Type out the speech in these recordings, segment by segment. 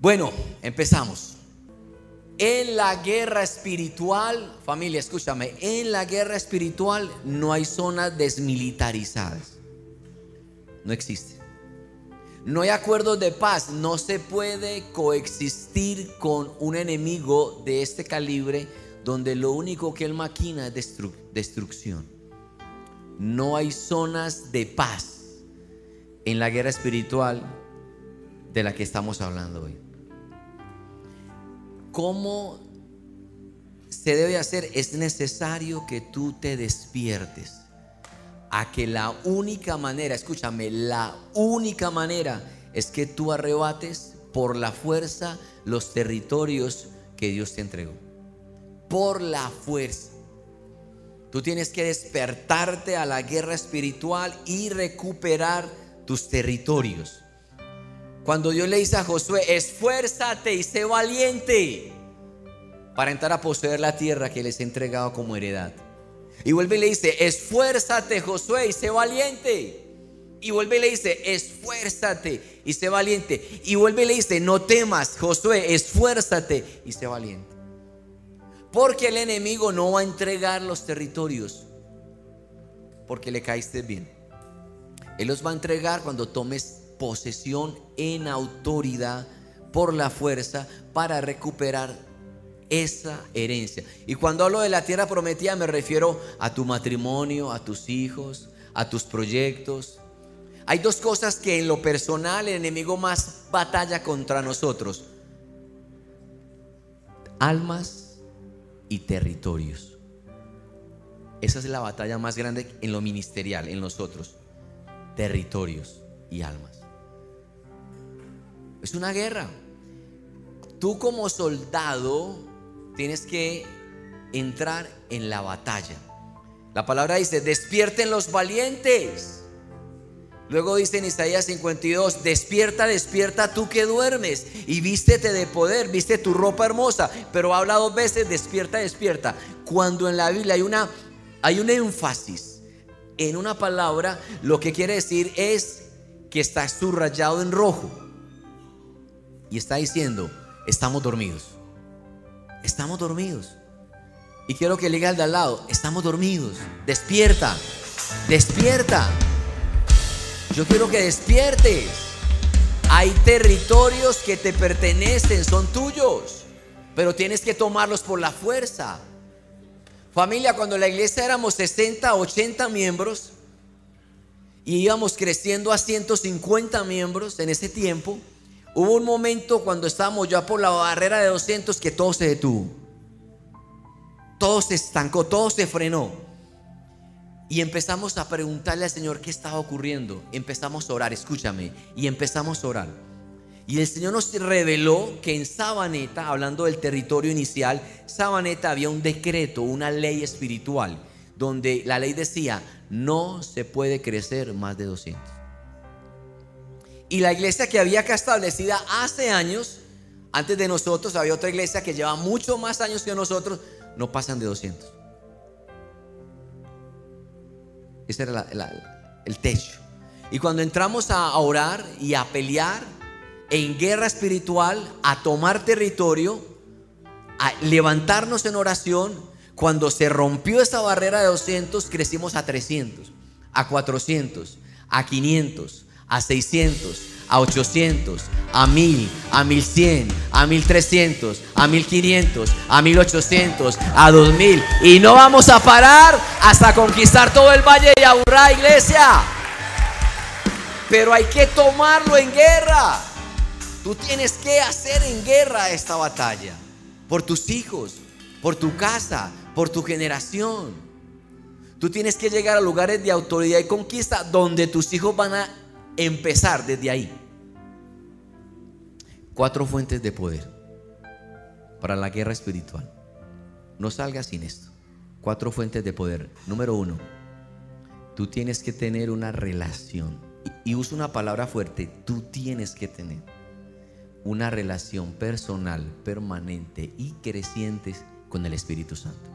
Bueno, empezamos. En la guerra espiritual, familia, escúchame, en la guerra espiritual no hay zonas desmilitarizadas. No existe. No hay acuerdos de paz. No se puede coexistir con un enemigo de este calibre donde lo único que él maquina es destrucción. No hay zonas de paz en la guerra espiritual de la que estamos hablando hoy. ¿Cómo se debe hacer? Es necesario que tú te despiertes a que la única manera, escúchame, la única manera es que tú arrebates por la fuerza los territorios que Dios te entregó. Por la fuerza. Tú tienes que despertarte a la guerra espiritual y recuperar tus territorios. Cuando Dios le dice a Josué, esfuérzate y sé valiente para entrar a poseer la tierra que les he entregado como heredad. Y vuelve y le dice, esfuérzate Josué y sé valiente. Y vuelve y le dice, esfuérzate y sé valiente. Y vuelve y le dice, no temas Josué, esfuérzate y sé valiente. Porque el enemigo no va a entregar los territorios porque le caíste bien. Él los va a entregar cuando tomes posesión en autoridad por la fuerza para recuperar esa herencia. Y cuando hablo de la tierra prometida me refiero a tu matrimonio, a tus hijos, a tus proyectos. Hay dos cosas que en lo personal el enemigo más batalla contra nosotros. Almas y territorios. Esa es la batalla más grande en lo ministerial, en nosotros. Territorios y almas. Es una guerra. Tú como soldado tienes que entrar en la batalla. La palabra dice, despierten los valientes. Luego dice en Isaías 52, despierta, despierta tú que duermes y vístete de poder, viste tu ropa hermosa. Pero habla dos veces, despierta, despierta. Cuando en la Biblia hay, una, hay un énfasis en una palabra, lo que quiere decir es que está subrayado en rojo y está diciendo, estamos dormidos. Estamos dormidos. Y quiero que le diga al de al lado, estamos dormidos. Despierta, despierta. Yo quiero que despiertes. Hay territorios que te pertenecen, son tuyos, pero tienes que tomarlos por la fuerza. Familia, cuando la iglesia éramos 60, 80 miembros y íbamos creciendo a 150 miembros en ese tiempo, Hubo un momento cuando estábamos ya por la barrera de 200 que todo se detuvo. Todo se estancó, todo se frenó. Y empezamos a preguntarle al Señor qué estaba ocurriendo. Empezamos a orar, escúchame. Y empezamos a orar. Y el Señor nos reveló que en Sabaneta, hablando del territorio inicial, Sabaneta había un decreto, una ley espiritual, donde la ley decía, no se puede crecer más de 200. Y la iglesia que había acá establecida hace años, antes de nosotros, había otra iglesia que lleva mucho más años que nosotros, no pasan de 200. Ese era el techo. Y cuando entramos a orar y a pelear en guerra espiritual, a tomar territorio, a levantarnos en oración, cuando se rompió esa barrera de 200, crecimos a 300, a 400, a 500, a 600, a 800, a 1000, a 1100, a 1300, a 1500, a 1800, a 2000. Y no vamos a parar hasta conquistar todo el valle de Aburrá, iglesia. Pero hay que tomarlo en guerra. Tú tienes que hacer en guerra esta batalla. Por tus hijos, por tu casa, por tu generación. Tú tienes que llegar a lugares de autoridad y conquista donde tus hijos van a empezar desde ahí. Cuatro fuentes de poder para la guerra espiritual. No salgas sin esto. Cuatro fuentes de poder. Número uno, tú tienes que tener una relación. Y, uso una palabra fuerte, tú tienes que tener una relación personal, permanente y creciente con el Espíritu Santo.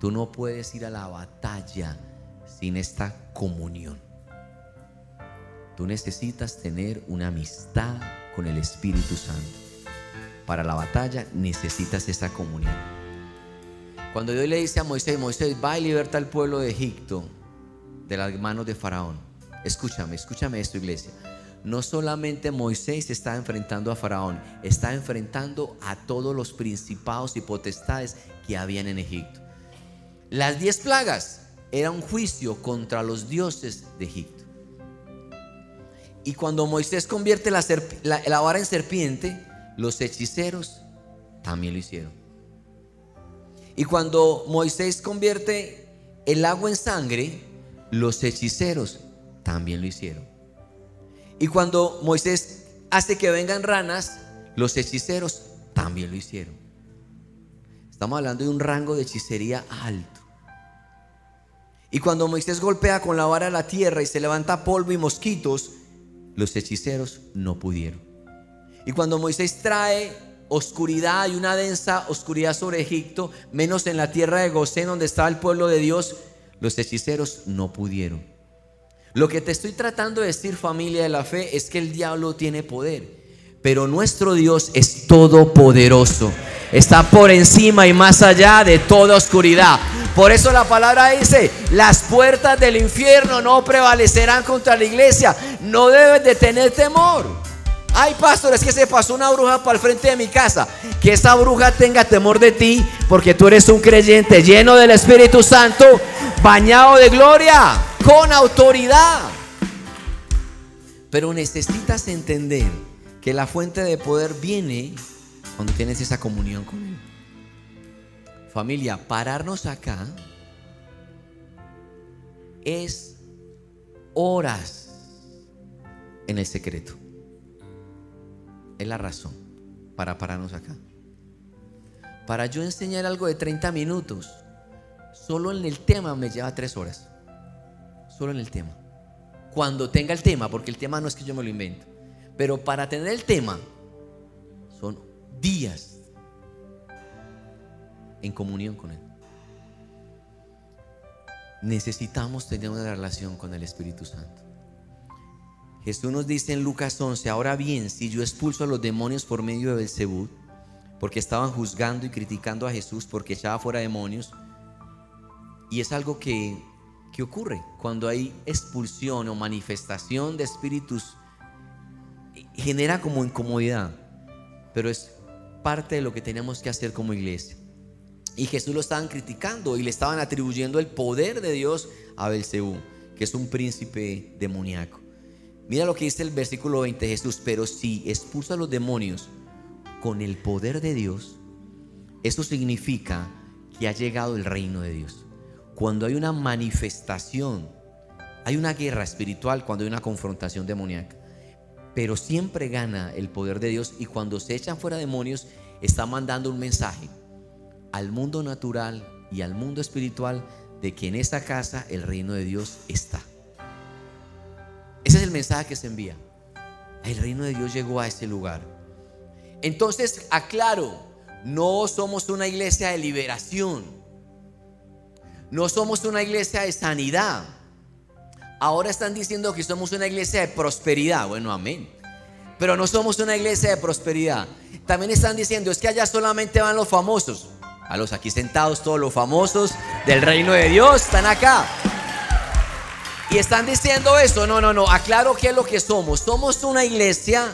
Tú no puedes ir a la batalla sin esta comunión. Tú necesitas tener una amistad con el Espíritu Santo. Para la batalla necesitas esa comunión. Cuando Dios le dice a Moisés, Moisés va y liberta al pueblo de Egipto de las manos de Faraón. Escúchame, escúchame esto iglesia. No solamente Moisés está enfrentando a Faraón, está enfrentando a todos los principados y potestades que habían en Egipto. Las diez plagas era un juicio contra los dioses de Egipto. Y cuando Moisés convierte la, vara en serpiente, los hechiceros también lo hicieron. Y cuando Moisés convierte el agua en sangre, los hechiceros también lo hicieron. Y cuando Moisés hace que vengan ranas, los hechiceros también lo hicieron. Estamos hablando de un rango de hechicería alto. Y cuando Moisés golpea con la vara la tierra y se levanta polvo y mosquitos, los hechiceros no pudieron. Y cuando Moisés trae oscuridad y una densa oscuridad sobre Egipto, menos en la tierra de Gosén donde estaba el pueblo de Dios, los hechiceros no pudieron. Lo que te estoy tratando de decir familia de la fe es que el diablo tiene poder, pero nuestro Dios es todopoderoso. Está por encima y más allá de toda oscuridad. Por eso la palabra dice, las puertas del infierno no prevalecerán contra la iglesia. No debes de tener temor. Ay, pastor, es que se pasó una bruja para el frente de mi casa. Que esa bruja tenga temor de ti, porque tú eres un creyente lleno del Espíritu Santo, bañado de gloria, con autoridad. Pero necesitas entender que la fuente de poder viene cuando tienes esa comunión con Él. Familia, pararnos acá es horas en el secreto. Es la razón para pararnos acá. Para yo enseñar algo de 30 minutos, solo en el tema me lleva 3 horas. Solo en el tema. Cuando tenga el tema, porque el tema no es que yo me lo invento. Pero para tener el tema, son días en comunión con Él. Necesitamos tener una relación con el Espíritu Santo. Jesús nos dice en Lucas 11, ahora bien, si yo expulso a los demonios por medio de Belcebú, porque estaban juzgando y criticando a Jesús porque echaba fuera demonios, y es algo que, que ocurre cuando hay expulsión o manifestación de espíritus, genera como incomodidad, pero es parte de lo que tenemos que hacer como iglesia. Y Jesús lo estaban criticando y le estaban atribuyendo el poder de Dios a Belcebú, que es un príncipe demoníaco. Mira lo que dice el versículo 20 de Jesús, pero si expulsa a los demonios con el poder de Dios, eso significa que ha llegado el reino de Dios. Cuando hay una manifestación, hay una guerra espiritual cuando hay una confrontación demoníaca, pero siempre gana el poder de Dios y cuando se echan fuera demonios está mandando un mensaje al mundo natural y al mundo espiritual de que en esa casa el reino de Dios está. Ese es el mensaje que se envía. El reino de Dios llegó a ese lugar. Entonces, aclaro, no somos una iglesia de liberación. No somos una iglesia de sanidad. Ahora están diciendo que somos una iglesia de prosperidad. Bueno, amén. Pero no somos una iglesia de prosperidad. También están diciendo, es que allá solamente van los famosos a los aquí sentados, todos los famosos del reino de Dios, están acá. Y están diciendo eso. No, no, no. Aclaro qué es lo que somos. Somos una iglesia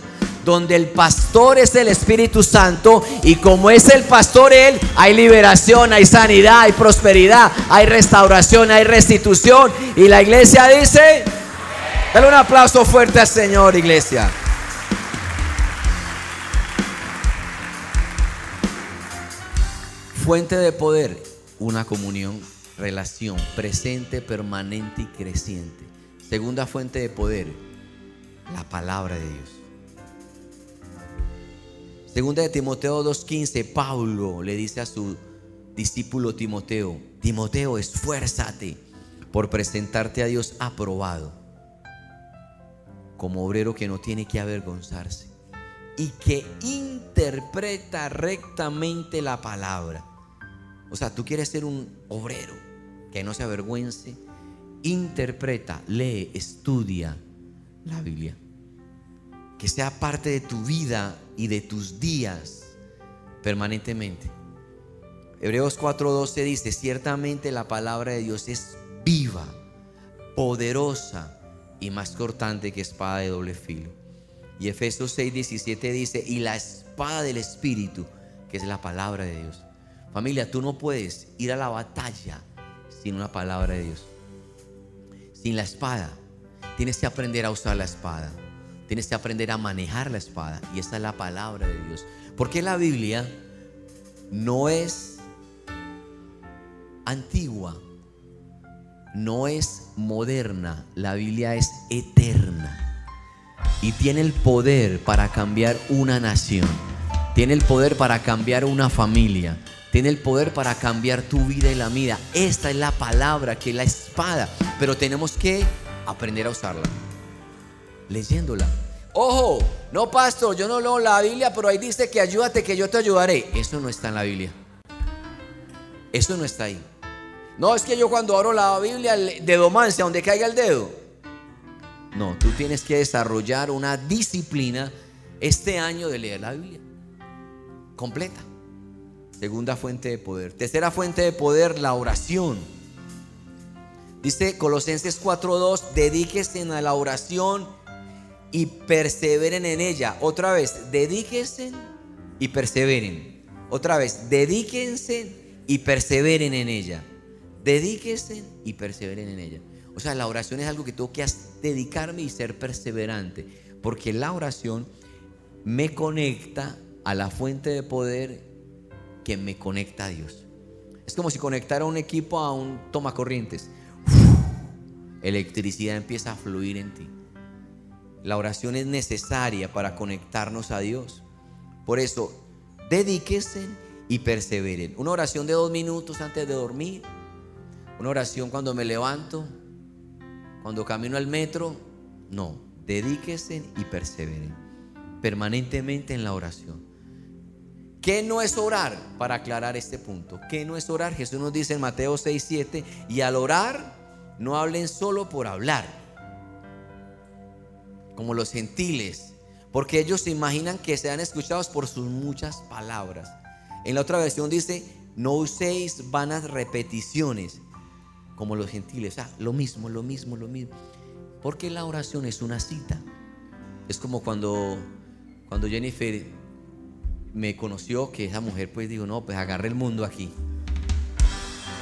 donde el pastor es el Espíritu Santo y como es el pastor él, hay liberación, hay sanidad, hay prosperidad, hay restauración, hay restitución. Y la iglesia dice, dale un aplauso fuerte al Señor, iglesia. Fuente de poder, una comunión, relación presente, permanente y creciente. Segunda fuente de poder, la palabra de Dios. Segunda de Timoteo 2.15, Pablo le dice a su discípulo Timoteo, Timoteo, esfuérzate por presentarte a Dios aprobado, como obrero que no tiene que avergonzarse y que interpreta rectamente la palabra. O sea, tú quieres ser un obrero que no se avergüence. Interpreta, lee, estudia la Biblia. que sea parte de tu vida y de tus días permanentemente. Hebreos 4:12 dice, ciertamente la palabra de Dios es viva, poderosa y más cortante que espada de doble filo. Y Efesios 6:17 dice, y la espada del Espíritu, que es la palabra de Dios. Familia, tú no puedes ir a la batalla sin una palabra de Dios. Sin la espada. Tienes que aprender a usar la espada. Tienes que aprender a manejar la espada. Y esa es la palabra de Dios. Porque la Biblia no es antigua, no es moderna, la Biblia es eterna. Y tiene el poder para cambiar una nación. Tiene el poder para cambiar una familia. Tiene el poder para cambiar tu vida y la mía. Esta es la palabra, que es la espada. Pero tenemos que aprender a usarla. Leyéndola. Ojo, no pastor, yo no leo la Biblia, pero ahí dice que ayúdate, que yo te ayudaré. Eso no está en la Biblia. Eso no está ahí. No es que yo cuando abro la Biblia, dedomancia, donde caiga el dedo. No, tú tienes que desarrollar una disciplina este año de leer la Biblia. Completa. Segunda fuente de poder. Tercera fuente de poder, la oración. Dice Colosenses 4:2, dedíquese a la oración y perseveren en ella. Otra vez, dedíquense y perseveren. Otra vez, dedíquense y perseveren en ella. Dedíquense y perseveren en ella. O sea, la oración es algo que tengo que dedicarme y ser perseverante. Porque la oración me conecta a la fuente de poder que me conecta a Dios. Es como si conectara un equipo a un tomacorrientes. Electricidad empieza a fluir en ti. La oración es necesaria para conectarnos a Dios. Por eso, dedíquese y perseveren. Una oración de dos minutos antes de dormir. Una oración cuando me levanto. Cuando camino al metro. No, dedíquese y perseveren. Permanentemente en la oración. ¿Qué no es orar? Para aclarar este punto. ¿Qué no es orar? Jesús nos dice en Mateo 6, 7. Y al orar, no hablen solo por hablar como los gentiles, porque ellos se imaginan que sean escuchados por sus muchas palabras. En la otra versión dice, no uséis vanas repeticiones, como los gentiles. O sea, lo mismo, lo mismo, lo mismo. Porque la oración es una cita. Es como cuando, cuando Jennifer me conoció, que esa mujer pues digo, no, pues agarre el mundo aquí.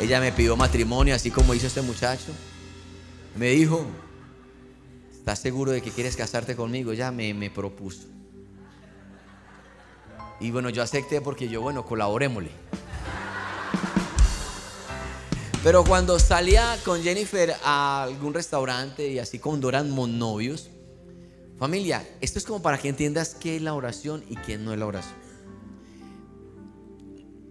Ella me pidió matrimonio, así como hizo este muchacho. Me dijo, ¿Estás seguro de que quieres casarte conmigo? Ya me, me propuso. Y bueno, yo acepté porque yo, bueno, colaborémosle. Pero cuando salía con Jennifer a algún restaurante y así con Doran novios, familia, esto es como para que entiendas qué es la oración y qué no es la oración.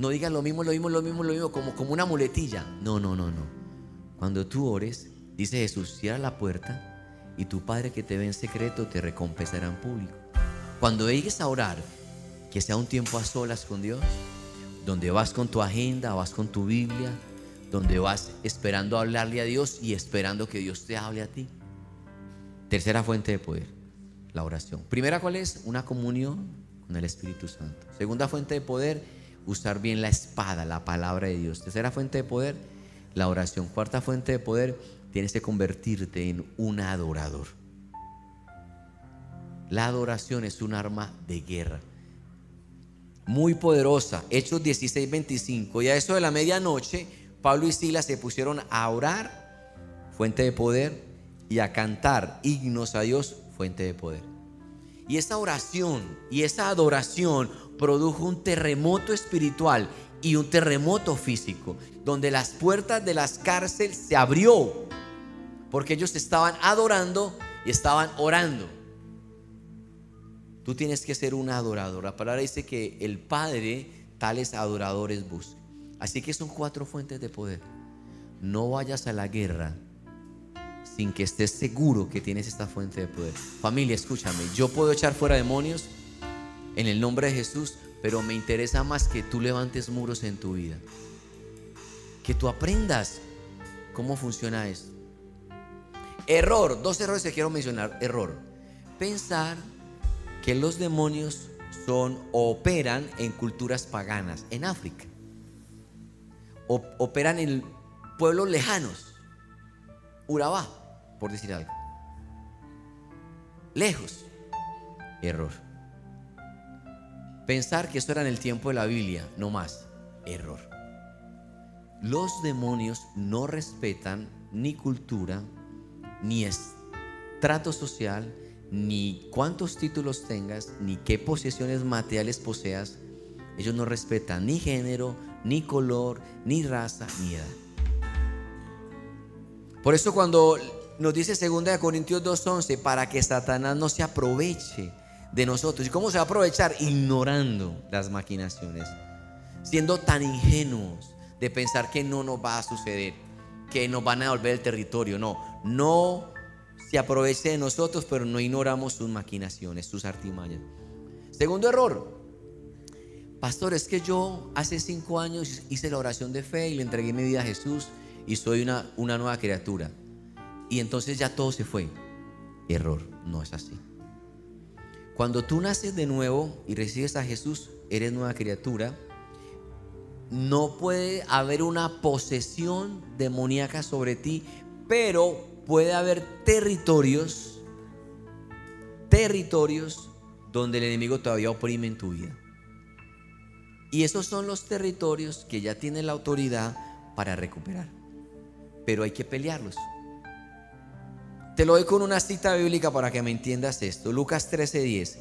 No digas lo mismo, lo mismo, lo mismo, lo mismo, como, como una muletilla. No, no, no, no. Cuando tú ores, dice Jesús, cierra la puerta y tu Padre que te ve en secreto te recompensará en público. Cuando llegues a orar, que sea un tiempo a solas con Dios, donde vas con tu agenda, vas con tu Biblia, donde vas esperando hablarle a Dios y esperando que Dios te hable a ti. Tercera fuente de poder, la oración. Primera, ¿cuál es? Una comunión con el Espíritu Santo. Segunda fuente de poder, usar bien la espada, la palabra de Dios. Tercera fuente de poder, la oración. Cuarta fuente de poder, tienes que convertirte en un adorador. La adoración es un arma de guerra. Muy poderosa. Hechos 16, 25. Y a eso de la medianoche, Pablo y Silas se pusieron a orar, fuente de poder, y a cantar himnos a Dios, fuente de poder. Y esa oración y esa adoración produjo un terremoto espiritual y un terremoto físico, donde las puertas de las cárceles se abrió porque ellos estaban adorando y estaban orando. Tú tienes que ser un adorador. La palabra dice que el Padre tales adoradores busca. Así que son cuatro fuentes de poder. No vayas a la guerra sin que estés seguro que tienes esta fuente de poder. Familia, escúchame, yo puedo echar fuera demonios en el nombre de Jesús, pero me interesa más que tú levantes muros en tu vida. Que tú aprendas cómo funciona esto. Error, dos errores que quiero mencionar. Error, pensar que los demonios son operan en culturas paganas, en África. operan en pueblos lejanos, Urabá, por decir algo. Lejos. Error. Pensar que esto era en el tiempo de la Biblia, no más. Error. Los demonios no respetan ni cultura, ni estrato social, ni cuántos títulos tengas, ni qué posesiones materiales poseas. Ellos no respetan ni género, ni color, ni raza, ni edad. Por eso cuando nos dice 2 Corintios 2.11, para que Satanás no se aproveche de nosotros. ¿Y cómo se va a aprovechar? Ignorando las maquinaciones, siendo tan ingenuos de pensar que no nos va a suceder, que nos van a devolver el territorio. No, no se aproveche de nosotros, pero no ignoramos sus maquinaciones, sus artimañas. Segundo error. Pastor, es que yo hace cinco años hice la oración de fe y le entregué mi vida a Jesús y soy una, una nueva criatura. Y entonces ya todo se fue. Error, no es así. Cuando tú naces de nuevo y recibes a Jesús, eres nueva criatura. No puede haber una posesión demoníaca sobre ti, pero puede haber territorios, territorios donde el enemigo todavía oprime en tu vida. Y esos son los territorios que ya tiene la autoridad para recuperar pero hay que pelearlos. Te lo doy con una cita bíblica para que me entiendas esto. Lucas 13:10.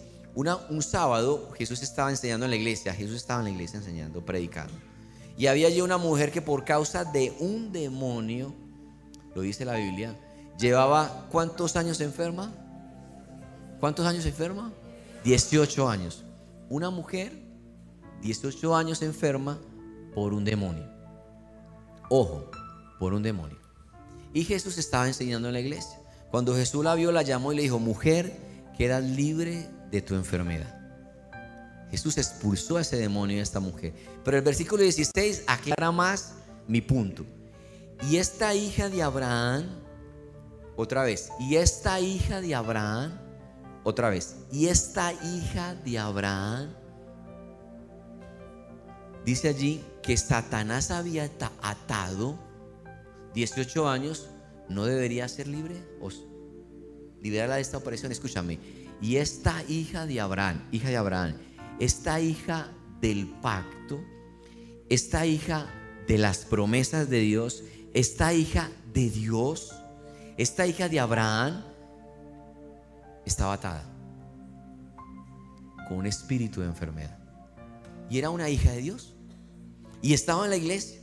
un sábado Jesús estaba enseñando en la iglesia, Jesús estaba en la iglesia enseñando, predicando. Y había allí una mujer que por causa de un demonio, lo dice la Biblia, llevaba ¿cuántos años enferma? ¿Cuántos años enferma? 18 años. Una mujer, 18 años enferma por un demonio. Ojo, por un demonio. Y Jesús estaba enseñando en la iglesia. Cuando Jesús la vio, la llamó y le dijo, mujer, quedas libre de tu enfermedad. Jesús expulsó a ese demonio y a esta mujer. Pero el versículo 16 aclara más mi punto. Y esta hija de Abraham, otra vez, y esta hija de Abraham, otra vez, y esta hija de Abraham, dice allí que Satanás había atado 18 años, ¿no debería ser libre? O liberarla de esta operación, escúchame. Y esta hija de Abraham, hija de Abraham, esta hija del pacto, esta hija de las promesas de Dios, esta hija de Dios, esta hija de Abraham, estaba atada con un espíritu de enfermedad. Y era una hija de Dios. Y estaba en la iglesia.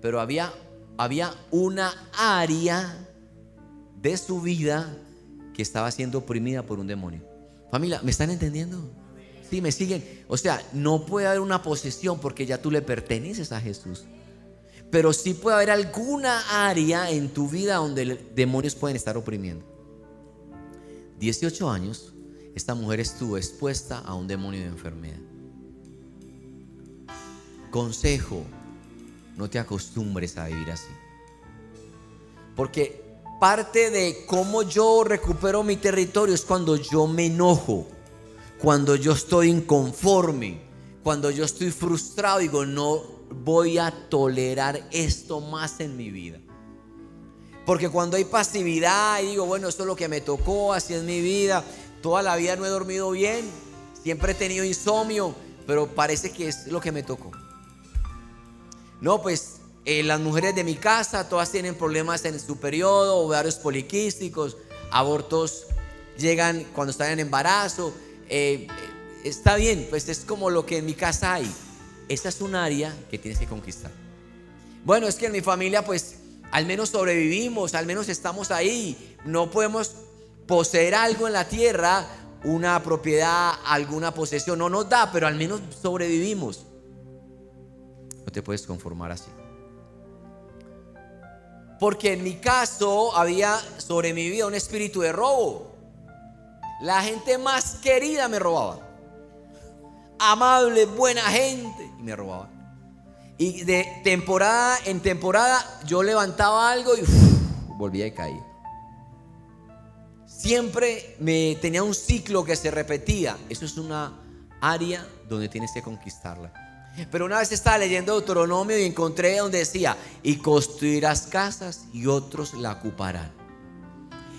Pero había había una área de su vida que estaba siendo oprimida por un demonio. Familia, ¿me están entendiendo? Sí, me siguen. O sea, no puede haber una posesión porque ya tú le perteneces a Jesús. Pero sí puede haber alguna área en tu vida donde demonios pueden estar oprimiendo. 18 años, esta mujer estuvo expuesta a un demonio de enfermedad. Consejo, no te acostumbres a vivir así. Porque parte de cómo yo recupero mi territorio es cuando yo me enojo, cuando yo estoy inconforme, cuando yo estoy frustrado, digo, no voy a tolerar esto más en mi vida. Porque cuando hay pasividad y digo, bueno, esto es lo que me tocó, así es mi vida, toda la vida no he dormido bien, siempre he tenido insomnio, pero parece que es lo que me tocó. No, pues eh, las mujeres de mi casa todas tienen problemas en su periodo, ovarios poliquísticos, abortos llegan cuando están en embarazo. Eh, está bien, pues es como lo que en mi casa hay. Esa es un área que tienes que conquistar. Bueno, es que en mi familia pues al menos sobrevivimos, al menos estamos ahí. No podemos poseer algo en la tierra, una propiedad, alguna posesión. No nos da, pero al menos sobrevivimos. Te puedes conformar así. Porque en mi caso había sobre mi vida un espíritu de robo. La gente más querida me robaba. Amable, buena gente. Y me robaba. Y de temporada en temporada yo levantaba algo y volvía a caer. Siempre me tenía un ciclo que se repetía. Eso es una área donde tienes que conquistarla. Pero una vez estaba leyendo Deuteronomio y encontré donde decía, y construirás casas y otros la ocuparán.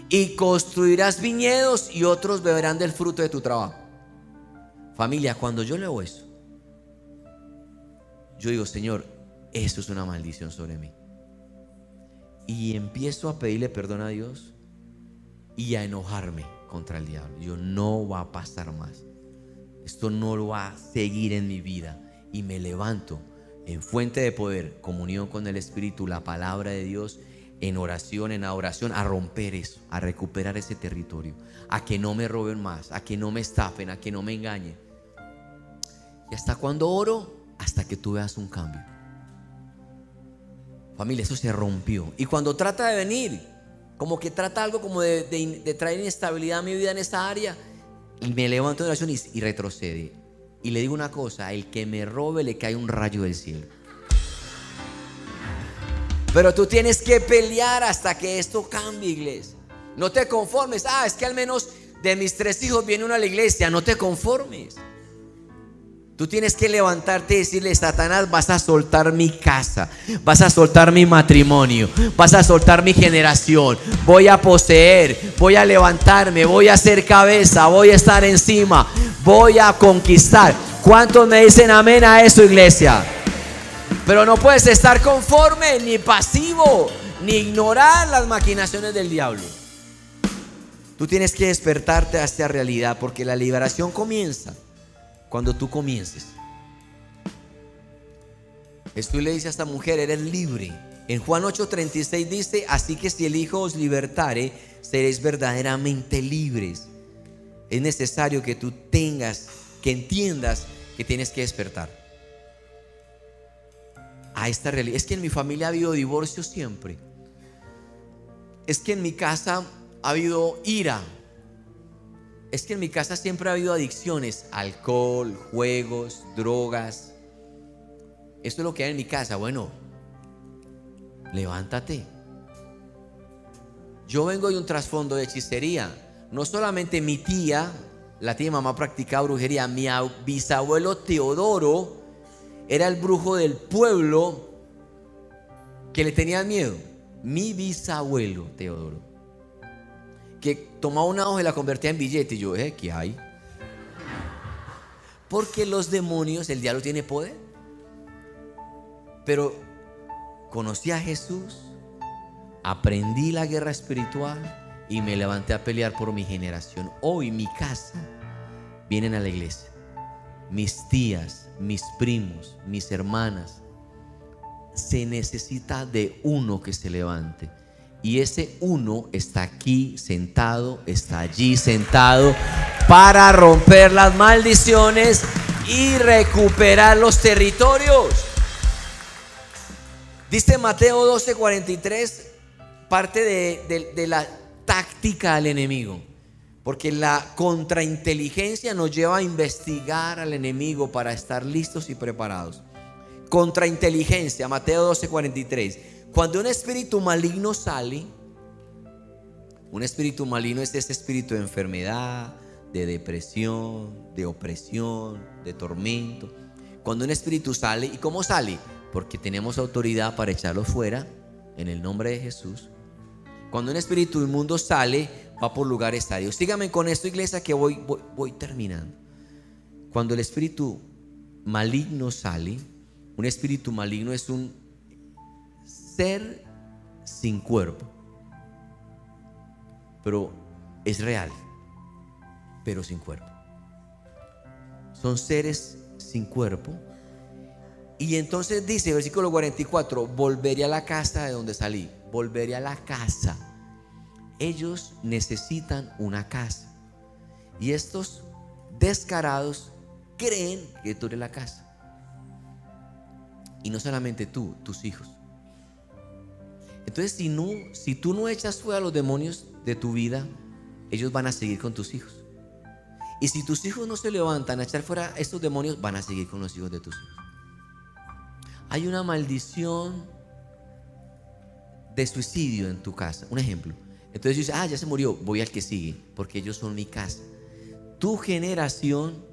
Y construirás viñedos y otros beberán del fruto de tu trabajo. Familia, cuando yo leo eso, yo digo, Señor, eso es una maldición sobre mí. Y empiezo a pedirle perdón a Dios y a enojarme contra el diablo. Yo no va a pasar más. Esto no lo va a seguir en mi vida. Y me levanto en fuente de poder, comunión con el Espíritu, la palabra de Dios, en oración, en adoración, a romper eso, a recuperar ese territorio, a que no me roben más, a que no me estafen, a que no me engañen. Y hasta cuando oro, hasta que tú veas un cambio. Familia, eso se rompió. Y cuando trata de venir, como que trata algo como de, traer inestabilidad a mi vida en esta área, y me levanto de oración y retrocede. Y le digo una cosa, el que me robe le cae un rayo del cielo. Pero tú tienes que pelear hasta que esto cambie, iglesia. No te conformes. Ah, es que al menos de mis tres hijos viene uno a la iglesia. No te conformes. Tú tienes que levantarte y decirle, Satanás, vas a soltar mi casa, vas a soltar mi matrimonio, vas a soltar mi generación, voy a poseer, voy a levantarme, voy a ser cabeza, voy a estar encima, voy a conquistar. ¿Cuántos me dicen amén a eso, iglesia? Pero no puedes estar conforme, ni pasivo, ni ignorar las maquinaciones del diablo. Tú tienes que despertarte a esta realidad porque la liberación comienza cuando tú comiences. Esto le dice a esta mujer, eres libre. En Juan 8:36 dice, así que si el Hijo os libertare, seréis verdaderamente libres. Es necesario que tú tengas, que entiendas que tienes que despertar a esta realidad. Es que en mi familia ha habido divorcio siempre. Es que en mi casa ha habido ira, es que en mi casa siempre ha habido adicciones, alcohol, juegos, drogas. Esto es lo que hay en mi casa. Bueno, levántate. Yo vengo de un trasfondo de hechicería. No solamente mi tía, la tía mamá practicaba brujería, mi bisabuelo Teodoro era el brujo del pueblo que le tenía miedo. Mi bisabuelo Teodoro que tomaba una hoja y la convertía en billete. Y yo, ¿eh? ¿Qué hay? Porque los demonios, el diablo tiene poder. Pero conocí a Jesús, aprendí la guerra espiritual y me levanté a pelear por mi generación. Hoy mi casa vienen a la iglesia. Mis tías, mis primos, mis hermanas. Se necesita de uno que se levante. Y ese uno está aquí sentado, está allí sentado para romper las maldiciones y recuperar los territorios. Dice Mateo 12:43, parte de, de la táctica al enemigo. Porque la contrainteligencia nos lleva a investigar al enemigo para estar listos y preparados. Contrainteligencia, Mateo 12:43. Cuando un espíritu maligno sale, un espíritu maligno es ese espíritu de enfermedad, de depresión, de opresión, de tormento. Cuando un espíritu sale, ¿y cómo sale? Porque tenemos autoridad para echarlo fuera en el nombre de Jesús. Cuando un espíritu inmundo sale, va por lugares estadios. Síganme con esto, iglesia, que voy, voy, voy terminando. Cuando el espíritu maligno sale, un espíritu maligno es un ser sin cuerpo. Pero es real, pero sin cuerpo. Son seres sin cuerpo. Y entonces dice, versículo 44, volveré a la casa de donde salí, volveré a la casa. Ellos necesitan una casa. Y estos descarados creen que tú eres la casa. Y no solamente tú, tus hijos. Entonces, si, tú no echas fuera a los demonios de tu vida, ellos van a seguir con tus hijos. Y si tus hijos no se levantan a echar fuera estos demonios, van a seguir con los hijos de tus hijos. Hay una maldición de suicidio en tu casa. Un ejemplo. Entonces dices, ah, ya se murió, voy al que sigue, porque ellos son mi casa. Tu generación,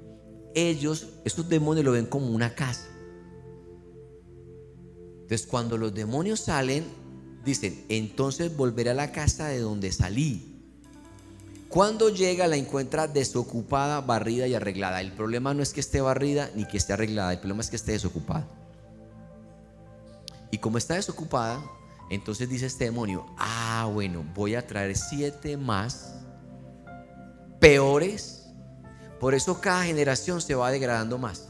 ellos, estos demonios lo ven como una casa. Entonces cuando los demonios salen, dicen, entonces volveré a la casa de donde salí. Cuando llega la encuentra desocupada, barrida y arreglada. El problema no es que esté barrida ni que esté arreglada, el problema es que esté desocupada. Y como está desocupada, entonces dice este demonio, ah, bueno, voy a traer siete más peores. Por eso cada generación se va degradando más.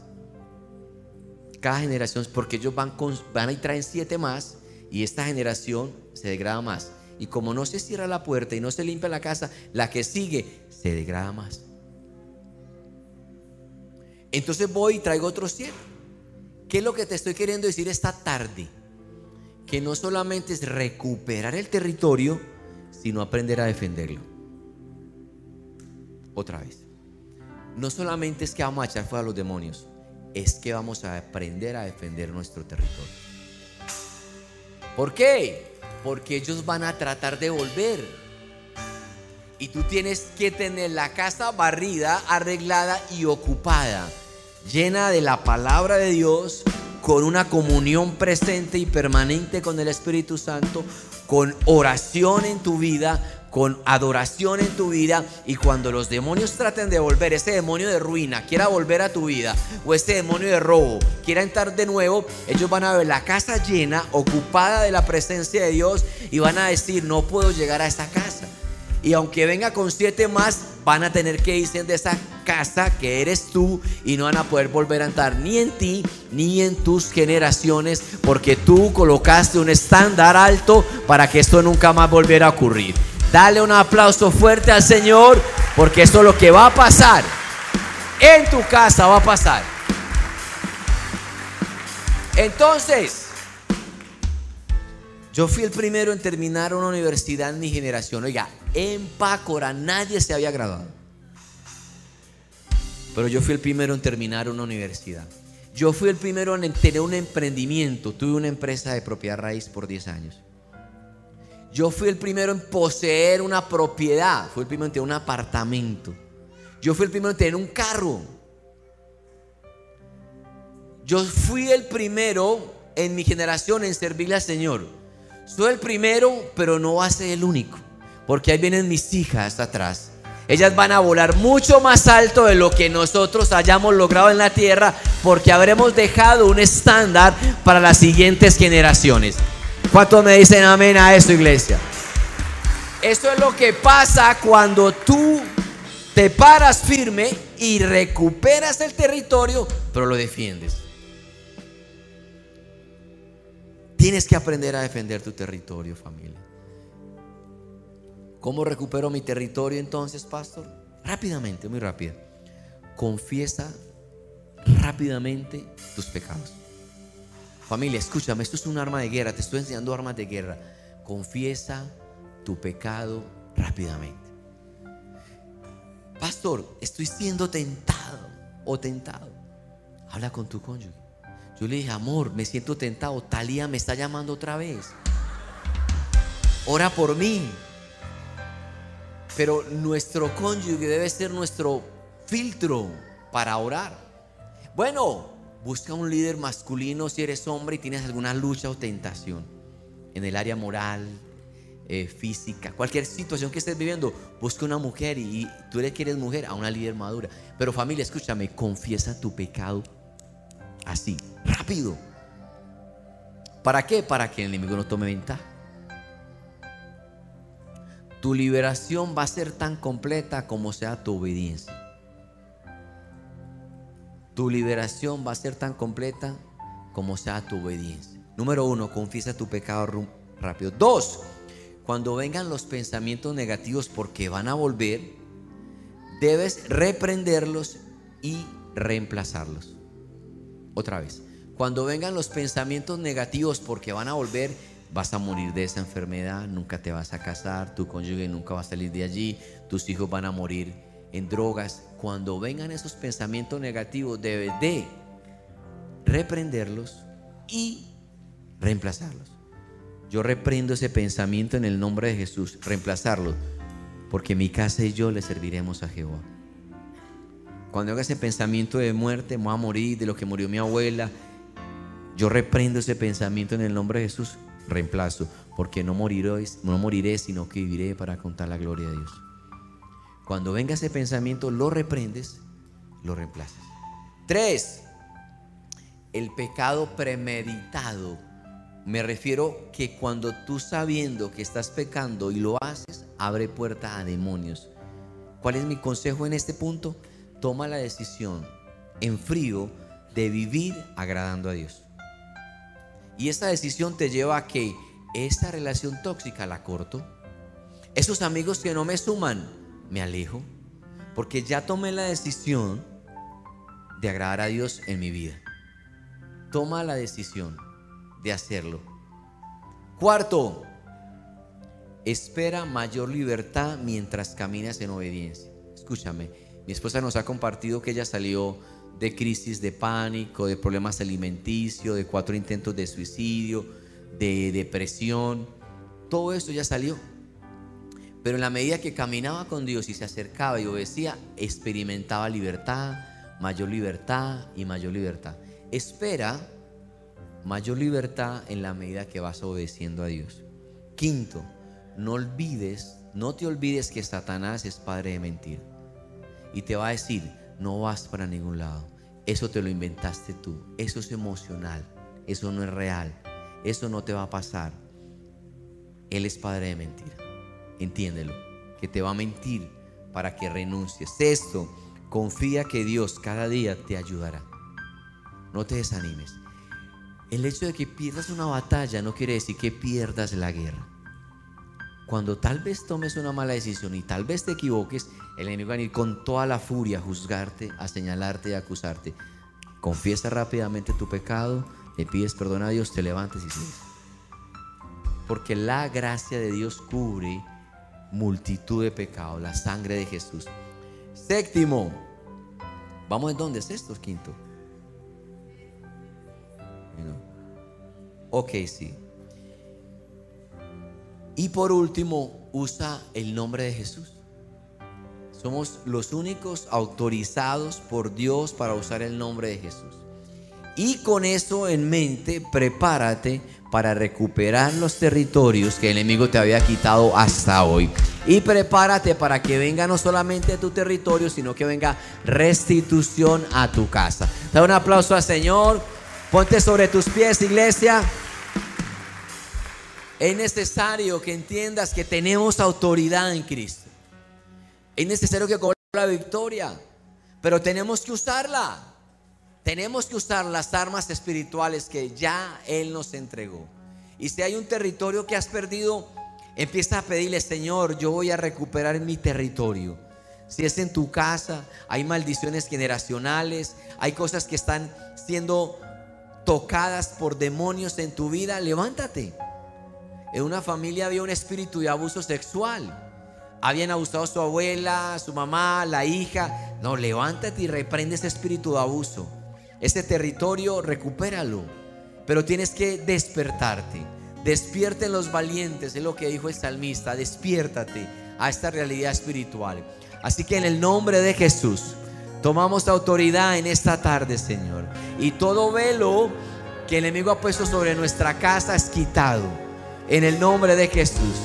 Cada generación, porque ellos van, van y traen siete más y esta generación se degrada más. Y como no se cierra la puerta y no se limpia la casa, la que sigue se degrada más. Entonces voy y traigo otros siete. ¿Qué es lo que te estoy queriendo decir esta tarde? Que no solamente es recuperar el territorio, sino aprender a defenderlo. Otra vez. No solamente es que vamos a echar fuera a los demonios, es que vamos a aprender a defender nuestro territorio. ¿Por qué? Porque ellos van a tratar de volver. Y tú tienes que tener la casa barrida, arreglada y ocupada, llena de la palabra de Dios, con una comunión presente y permanente con el Espíritu Santo, con oración en tu vida, con adoración en tu vida y cuando los demonios traten de volver, ese demonio de ruina quiera volver a tu vida o este demonio de robo quiera entrar de nuevo, ellos van a ver la casa llena, ocupada de la presencia de Dios y van a decir, no puedo llegar a esa casa. Y aunque venga con siete más, van a tener que irse de esa casa que eres tú y no van a poder volver a entrar ni en ti ni en tus generaciones porque tú colocaste un estándar alto para que esto nunca más volviera a ocurrir. Dale un aplauso fuerte al Señor porque esto es lo que va a pasar. En tu casa va a pasar. Entonces, yo fui el primero en terminar una universidad en mi generación. Oiga, en Pácora nadie se había graduado. Pero yo fui el primero en terminar una universidad. Yo fui el primero en tener un emprendimiento. Tuve una empresa de propiedad raíz por 10 años. Yo fui el primero en poseer una propiedad. Fui el primero en tener un apartamento. Yo fui el primero en tener un carro. Yo fui el primero en mi generación en servirle al Señor. Soy el primero, pero no va a ser el único. Porque ahí vienen mis hijas atrás. Ellas van a volar mucho más alto de lo que nosotros hayamos logrado en la tierra porque habremos dejado un estándar para las siguientes generaciones. ¿Cuántos me dicen amén a eso, iglesia? Eso es lo que pasa cuando tú te paras firme y recuperas el territorio, pero lo defiendes. Tienes que aprender a defender tu territorio, familia. ¿Cómo recupero mi territorio entonces, pastor? Rápidamente, muy rápido. Confiesa rápidamente tus pecados. Familia, escúchame, esto es un arma de guerra, te estoy enseñando armas de guerra. Confiesa tu pecado rápidamente. Pastor, estoy siendo tentado o tentado. Habla con tu cónyuge. Yo le dije, amor, me siento tentado. Talía me está llamando otra vez. Ora por mí. Pero nuestro cónyuge debe ser nuestro filtro para orar. Bueno, Busca un líder masculino si eres hombre y tienes alguna lucha o tentación en el área moral, eh, física, cualquier situación que estés viviendo. Busca una mujer y, tú eres que eres mujer a una líder madura. Pero familia, escúchame, confiesa tu pecado así, rápido. ¿Para qué? Para que el enemigo no tome ventaja. Tu liberación va a ser tan completa como sea tu obediencia tu liberación va a ser tan completa como sea tu obediencia. Número uno, confiesa tu pecado rápido. Dos, cuando vengan los pensamientos negativos porque van a volver, debes reprenderlos y reemplazarlos. Otra vez, cuando vengan los pensamientos negativos porque van a volver, vas a morir de esa enfermedad, nunca te vas a casar, tu cónyuge nunca va a salir de allí, tus hijos van a morir en drogas. Cuando vengan esos pensamientos negativos, debes de reprenderlos y reemplazarlos. Yo reprendo ese pensamiento en el nombre de Jesús, reemplazarlo, porque mi casa y yo le serviremos a Jehová. Cuando haga ese pensamiento de muerte, voy a morir de lo que murió mi abuela, yo reprendo ese pensamiento en el nombre de Jesús, reemplazo, porque no moriré, no moriré, sino que viviré para contar la gloria de Dios. Cuando venga ese pensamiento, lo reprendes, lo reemplazas. Tres, el pecado premeditado. Me refiero que cuando tú sabiendo que estás pecando y lo haces, abre puerta a demonios. ¿Cuál es mi consejo en este punto? Toma la decisión en frío de vivir agradando a Dios. Y esta decisión te lleva a que esta relación tóxica la corto. Esos amigos que no me suman, me alejo. Porque ya tomé la decisión de agradar a Dios en mi vida. Toma la decisión de hacerlo. Cuarto, espera mayor libertad mientras caminas en obediencia. Escúchame, mi esposa nos ha compartido que ella salió de crisis de pánico, de problemas alimenticios, de cuatro intentos de suicidio, de depresión. Todo esto ya salió. Pero en la medida que caminaba con Dios y se acercaba y obedecía, experimentaba libertad, mayor libertad y mayor libertad. Espera mayor libertad en la medida que vas obedeciendo a Dios. Quinto, no olvides, no te olvides que Satanás es padre de mentira. Y te va a decir, no vas para ningún lado. Eso te lo inventaste tú. Eso es emocional. Eso no es real. Eso no te va a pasar. Él es padre de mentira. Entiéndelo. Que te va a mentir para que renuncies. Esto, confía que Dios cada día te ayudará. No te desanimes. El hecho de que pierdas una batalla no quiere decir que pierdas la guerra. Cuando tal vez tomes una mala decisión y tal vez te equivoques, el enemigo va a ir con toda la furia a juzgarte, a señalarte y a acusarte. Confiesa rápidamente tu pecado, le pides perdón a Dios, te levantes y sigues. Porque la gracia de Dios cubre multitud de pecados, la sangre de Jesús. Séptimo, ¿vamos en dónde es esto? Quinto. Ok, sí. Y por último, usa el nombre de Jesús. Somos los únicos autorizados por Dios para usar el nombre de Jesús. Y con eso en mente, prepárate para recuperar los territorios que el enemigo te había quitado hasta hoy. Y prepárate para que venga no solamente tu territorio, sino que venga restitución a tu casa. Da un aplauso al Señor. Ponte sobre tus pies, iglesia. Es necesario que entiendas que tenemos autoridad en Cristo. Es necesario que cobre la victoria, pero tenemos que usarla. Tenemos que usar las armas espirituales que ya Él nos entregó. Y si hay un territorio que has perdido, empieza a pedirle, Señor, yo voy a recuperar mi territorio. Si es en tu casa, hay maldiciones generacionales, hay cosas que están siendo tocadas por demonios en tu vida, levántate. En una familia había un espíritu de abuso sexual. Habían abusado a su abuela, su mamá, la hija. No, levántate y reprende ese espíritu de abuso. Ese territorio, recupéralo. Pero tienes que despertarte. Despierten los valientes, es lo que dijo el salmista. Despiértate a esta realidad espiritual. Así que en el nombre de Jesús, tomamos autoridad en esta tarde, Señor. Y todo velo que el enemigo ha puesto sobre nuestra casa es quitado en el nombre de Jesús.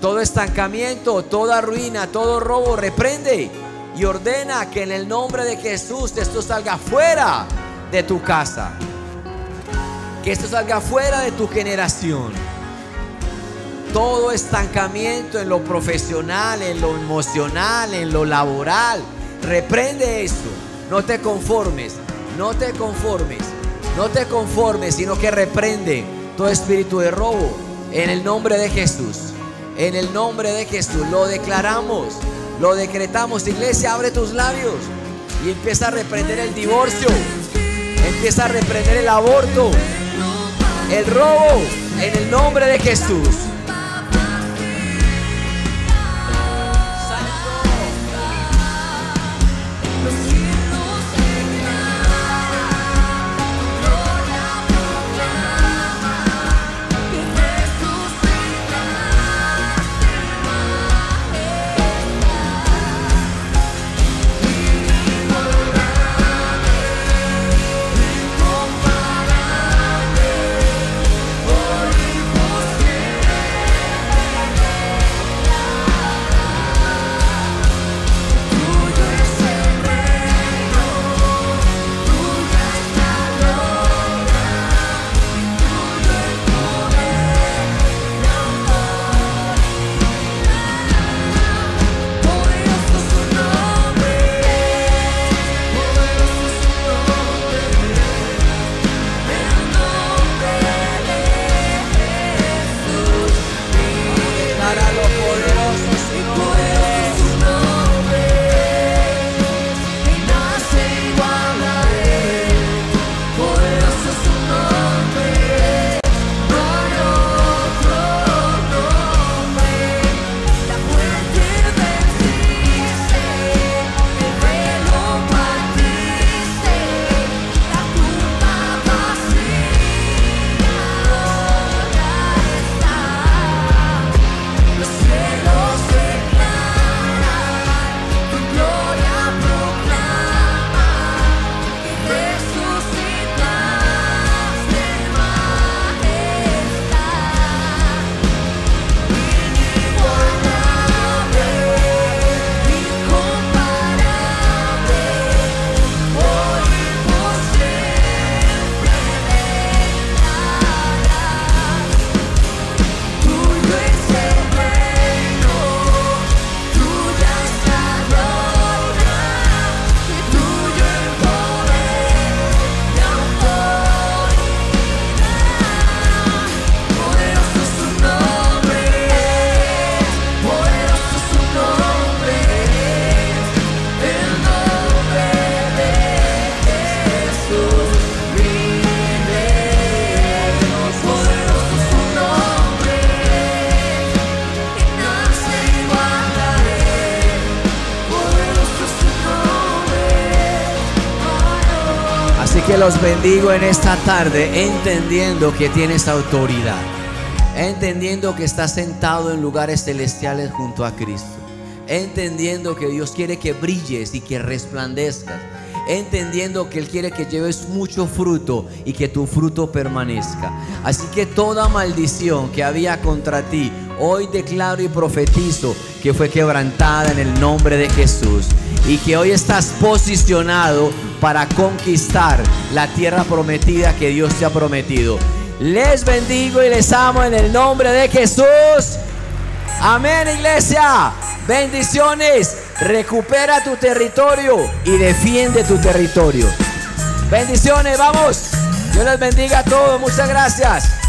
Todo estancamiento, toda ruina, todo robo, reprende y ordena que en el nombre de Jesús esto salga fuera de tu casa. Que esto salga fuera de tu generación. Todo estancamiento en lo profesional, en lo emocional, en lo laboral. Reprende eso. No te conformes. No te conformes. No te conformes, sino que reprende todo espíritu de robo, en el nombre de Jesús. En el nombre de Jesús lo declaramos. Lo decretamos, iglesia, abre tus labios y empieza a reprender el divorcio. Empieza a reprender el aborto, el robo, en el nombre de Jesús. Los bendigo en esta tarde entendiendo que tienes autoridad, entendiendo que estás sentado en lugares celestiales junto a Cristo, entendiendo que Dios quiere que brilles y que resplandezcas, entendiendo que Él quiere que lleves mucho fruto y que tu fruto permanezca. Así que toda maldición que había contra ti, hoy declaro y profetizo que fue quebrantada en el nombre de Jesús y que hoy estás posicionado para conquistar la tierra prometida que Dios te ha prometido. Les bendigo y les amo en el nombre de Jesús. Amén, iglesia. Bendiciones. Recupera tu territorio y defiende tu territorio. Bendiciones, vamos. Dios les bendiga a todos. Muchas gracias.